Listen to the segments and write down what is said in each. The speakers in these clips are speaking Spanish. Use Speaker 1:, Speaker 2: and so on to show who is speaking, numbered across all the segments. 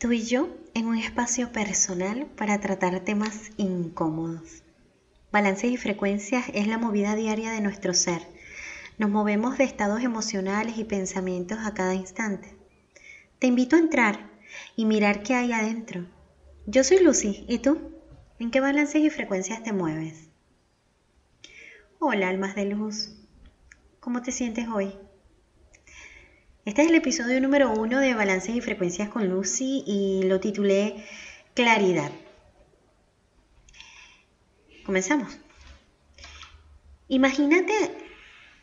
Speaker 1: Tú y yo en un espacio personal para tratar temas incómodos. Balance y frecuencias es la movida diaria de nuestro ser. Nos movemos de estados emocionales y pensamientos a cada instante. Te invito a entrar y mirar qué hay adentro. Yo soy Lucy, ¿y tú? ¿En qué balances y frecuencias te mueves? Hola, almas de luz. ¿Cómo te sientes hoy? Este es el episodio número uno de Balances y Frecuencias con Lucy y lo titulé Claridad. Comenzamos. Imagínate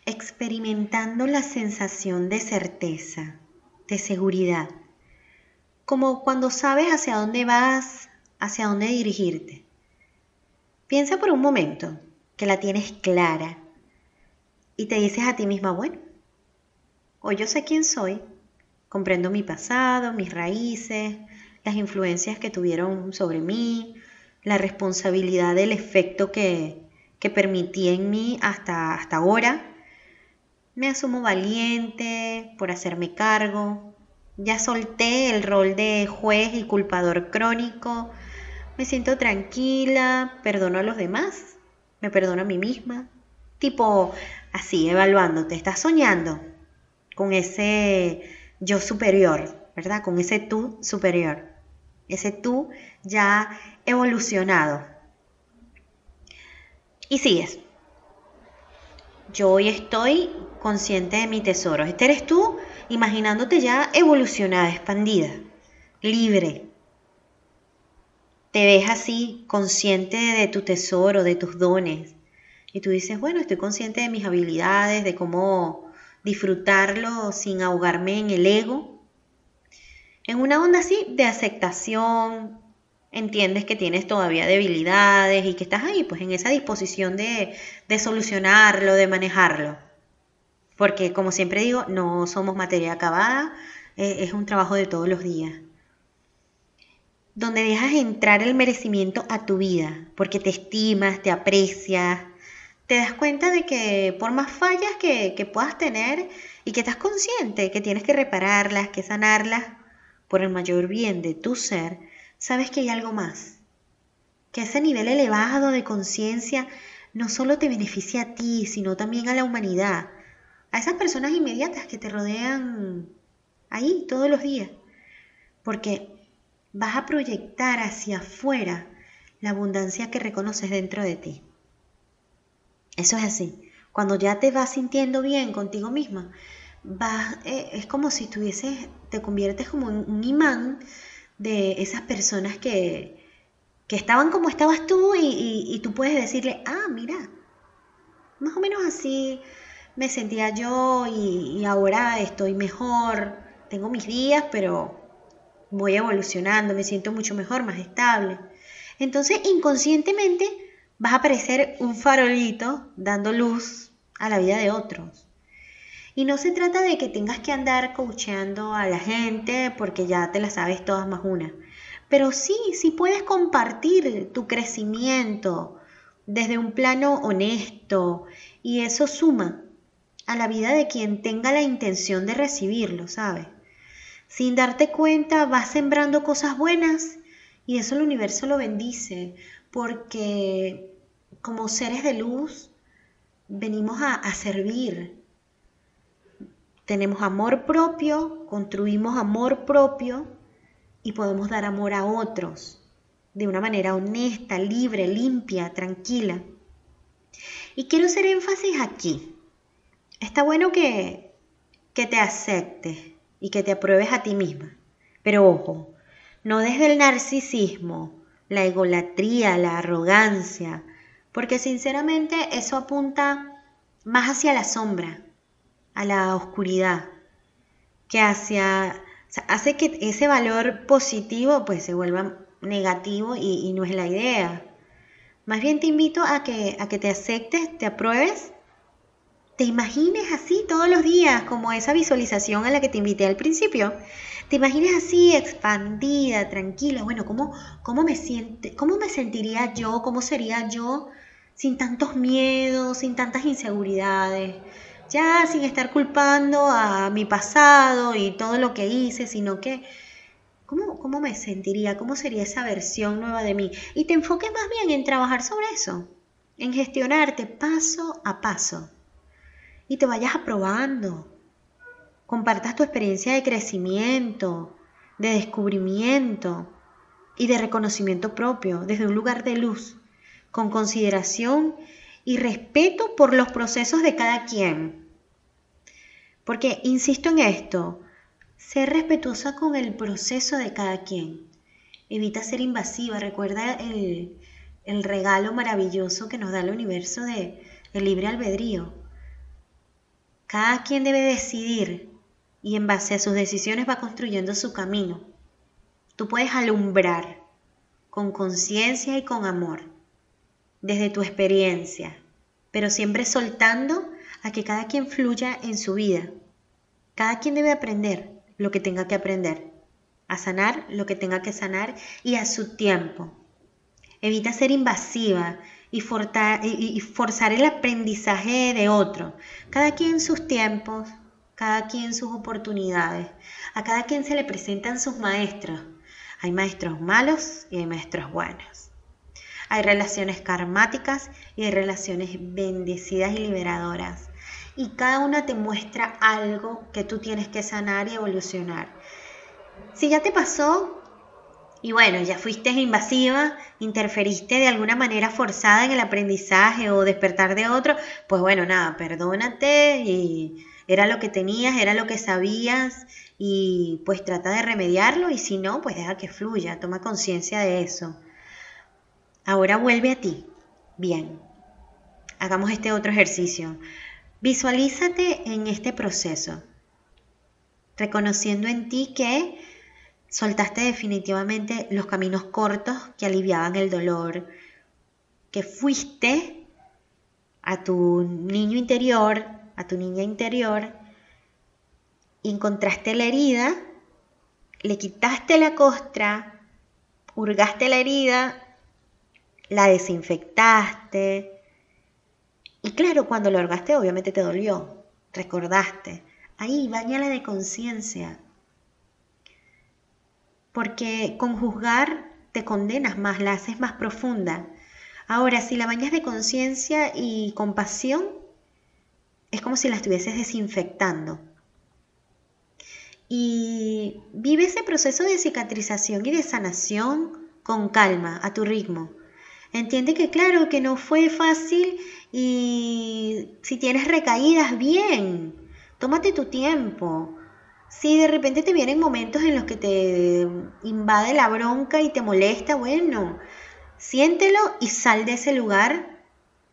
Speaker 1: experimentando la sensación de certeza, de seguridad, como cuando sabes hacia dónde vas, hacia dónde dirigirte. Piensa por un momento que la tienes clara y te dices a ti misma, bueno, Hoy yo sé quién soy, comprendo mi pasado, mis raíces, las influencias que tuvieron sobre mí, la responsabilidad del efecto que, que permití en mí hasta, hasta ahora. Me asumo valiente por hacerme cargo. Ya solté el rol de juez y culpador crónico. Me siento tranquila, perdono a los demás, me perdono a mí misma. Tipo así, evaluándote, estás soñando, con ese yo superior, ¿verdad? Con ese tú superior, ese tú ya evolucionado. Y sigues. Yo hoy estoy consciente de mi tesoro. Este eres tú imaginándote ya evolucionada, expandida, libre. Te ves así, consciente de tu tesoro, de tus dones. Y tú dices, bueno, estoy consciente de mis habilidades, de cómo disfrutarlo sin ahogarme en el ego. En una onda así de aceptación, entiendes que tienes todavía debilidades y que estás ahí, pues en esa disposición de, de solucionarlo, de manejarlo. Porque como siempre digo, no somos materia acabada, eh, es un trabajo de todos los días. Donde dejas entrar el merecimiento a tu vida, porque te estimas, te aprecias, te das cuenta de que por más fallas que, puedas tener y que estás consciente que tienes que repararlas, que sanarlas, por el mayor bien de tu ser, sabes que hay algo más. Que ese nivel elevado de conciencia no solo te beneficia a ti, sino también a la humanidad, a esas personas inmediatas que te rodean ahí todos los días. Porque vas a proyectar hacia afuera la abundancia que reconoces dentro de ti. Eso es así. Cuando ya te vas sintiendo bien contigo misma, vas, eh, es como si tuvieses, te conviertes como en un imán de esas personas que, que estaban como estabas tú y, tú puedes decirle, ah, mira, más o menos así me sentía yo y, y ahora estoy mejor, tengo mis días, pero voy evolucionando, me siento mucho mejor, más estable. Entonces, inconscientemente, vas a parecer un farolito dando luz a la vida de otros. Y no se trata de que tengas que andar coacheando a la gente porque ya te la sabes todas más una. Pero sí, sí puedes compartir tu crecimiento desde un plano honesto y eso suma a la vida de quien tenga la intención de recibirlo, ¿sabes? Sin darte cuenta vas sembrando cosas buenas y eso el universo lo bendice porque como seres de luz venimos a, servir. Tenemos amor propio, construimos amor propio y podemos dar amor a otros de una manera honesta, libre, limpia, tranquila. Y quiero hacer énfasis aquí. Está bueno que, que te aceptes y que te apruebes a ti misma. Pero ojo, no desde el narcisismo, la egolatría, la arrogancia, porque sinceramente eso apunta más hacia la sombra, a la oscuridad, que hacia, hace que ese valor positivo pues se vuelva negativo y, no es la idea. Más bien te invito a que, a que te aceptes, te apruebes, te imagines así todos los días, como esa visualización a la que te invité al principio te imaginas así, expandida, tranquila, bueno, ¿cómo, cómo, me siente, ¿cómo me sentiría yo? ¿Cómo sería yo sin tantos miedos, sin tantas inseguridades? Ya sin estar culpando a mi pasado y todo lo que hice, sino que ¿Cómo, ¿Cómo me sentiría? ¿Cómo sería esa versión nueva de mí? Y te enfoques más bien en trabajar sobre eso, en gestionarte paso a paso. Y te vayas aprobando. Compartas tu experiencia de crecimiento, de descubrimiento y de reconocimiento propio desde un lugar de luz, con consideración y respeto por los procesos de cada quien. Porque, insisto en esto, ser respetuosa con el proceso de cada quien. Evita ser invasiva. Recuerda el, regalo maravilloso que nos da el universo de el libre albedrío. Cada quien debe decidir y en base a sus decisiones va construyendo su camino. Tú puedes alumbrar con conciencia y con amor desde tu experiencia, pero siempre soltando a que cada quien fluya en su vida. Cada quien debe aprender lo que tenga que aprender, a sanar lo que tenga que sanar y a su tiempo. Evita ser invasiva y, forzar el aprendizaje de otro. Cada quien sus tiempos, cada quien sus oportunidades. A cada quien se le presentan sus maestros. Hay maestros malos y hay maestros buenos. Hay relaciones karmáticas y hay relaciones bendecidas y liberadoras y cada una te muestra algo que tú tienes que sanar y evolucionar. Si ya te pasó y bueno, ya fuiste invasiva, interferiste de alguna manera forzada en el aprendizaje o despertar de otro, pues bueno, nada, perdónate y era lo que tenías, era lo que sabías y pues trata de remediarlo y si no, pues deja que fluya, toma conciencia de eso. Ahora vuelve a ti. Bien, hagamos este otro ejercicio. Visualízate en este proceso, reconociendo en ti que soltaste definitivamente los caminos cortos que aliviaban el dolor, que fuiste a tu niño interior, a tu niña interior, encontraste la herida, le quitaste la costra, hurgaste la herida, la desinfectaste, y claro, cuando lo orgaste obviamente te dolió, recordaste. Ahí, bañala de conciencia. Porque con juzgar te condenas más, la haces más profunda. Ahora, si la bañas de conciencia y compasión, es como si la estuvieses desinfectando. Y vive ese proceso de cicatrización y de sanación con calma, a tu ritmo. Entiende que claro, que no fue fácil y si tienes recaídas, bien, tómate tu tiempo. Si de repente te vienen momentos en los que te invade la bronca y te molesta, bueno, siéntelo y sal de ese lugar.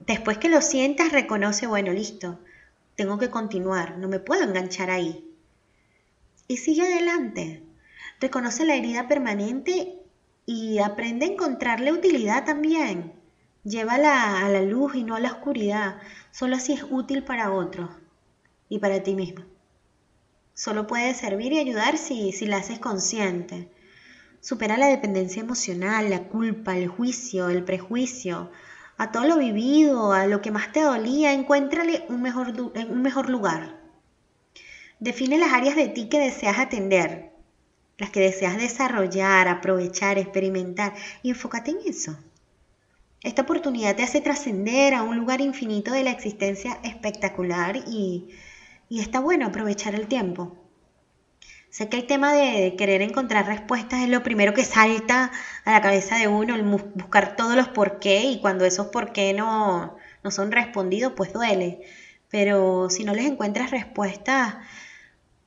Speaker 1: Después que lo sientas, reconoce, bueno, listo, tengo que continuar, no me puedo enganchar ahí. Y sigue adelante. Reconoce la herida permanente y aprende a encontrarle utilidad también. Llévala a la luz y no a la oscuridad. Solo así es útil para otros y para ti mismo. Solo puede servir y ayudar si, si la haces consciente. Supera la dependencia emocional, la culpa, el juicio, el prejuicio, a todo lo vivido, a lo que más te dolía, encuéntrale un mejor, un mejor lugar. Define las áreas de ti que deseas atender, las que deseas desarrollar, aprovechar, experimentar y enfócate en eso. Esta oportunidad te hace trascender a un lugar infinito de la existencia espectacular y, y está bueno aprovechar el tiempo. Sé que el tema de querer encontrar respuestas es lo primero que salta a la cabeza de uno, el buscar todos los por qué y cuando esos por qué no, no son respondidos, pues duele. Pero si no les encuentras respuestas,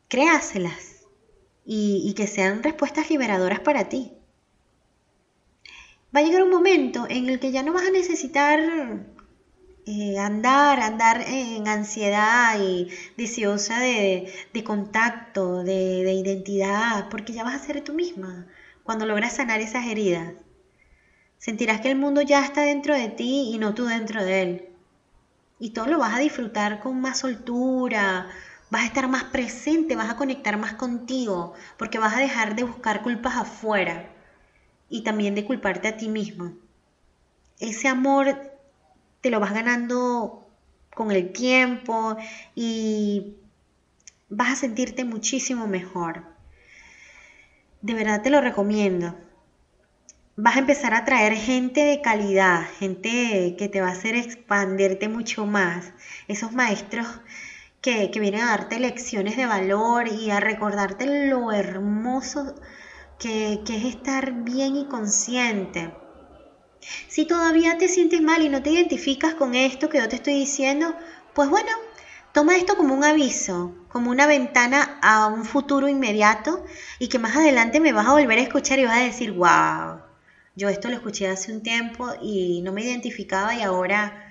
Speaker 1: créaselas y, que sean respuestas liberadoras para ti. Va a llegar un momento en el que ya no vas a necesitar eh, andar, andar en ansiedad y deseosa de, contacto, de, de, identidad, porque ya vas a ser tú misma cuando logras sanar esas heridas. Sentirás que el mundo ya está dentro de ti y no tú dentro de él. Y todo lo vas a disfrutar con más soltura, vas a estar más presente, vas a conectar más contigo, porque vas a dejar de buscar culpas afuera y también de culparte a ti mismo. Ese amor te lo vas ganando con el tiempo y vas a sentirte muchísimo mejor. de verdad te lo recomiendo. Vas a empezar a traer gente de calidad, gente que te va a hacer expandirte mucho más. Esos maestros que, vienen a darte lecciones de valor y a recordarte lo hermoso que, que es estar bien y consciente. Si todavía te sientes mal y no te identificas con esto que yo te estoy diciendo, pues bueno, toma esto como un aviso, como una ventana a un futuro inmediato y que más adelante me vas a volver a escuchar y vas a decir, wow, yo esto lo escuché hace un tiempo y no me identificaba y ahora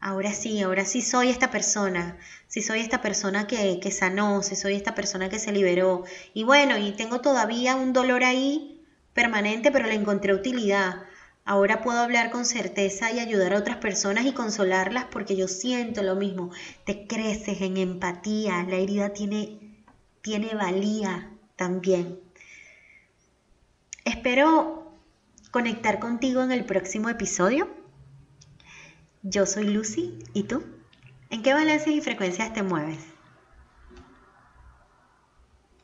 Speaker 1: ahora sí, ahora sí soy esta persona, si soy esta persona que, que sanó, si soy esta persona que se liberó. Y bueno, y tengo todavía un dolor ahí permanente, pero le encontré utilidad. Ahora puedo hablar con certeza y ayudar a otras personas y consolarlas porque yo siento lo mismo. Te creces en empatía, la herida tiene, tiene valía también. Espero conectar contigo en el próximo episodio. Yo soy Lucy, ¿y tú? ¿En qué balances y frecuencias te mueves?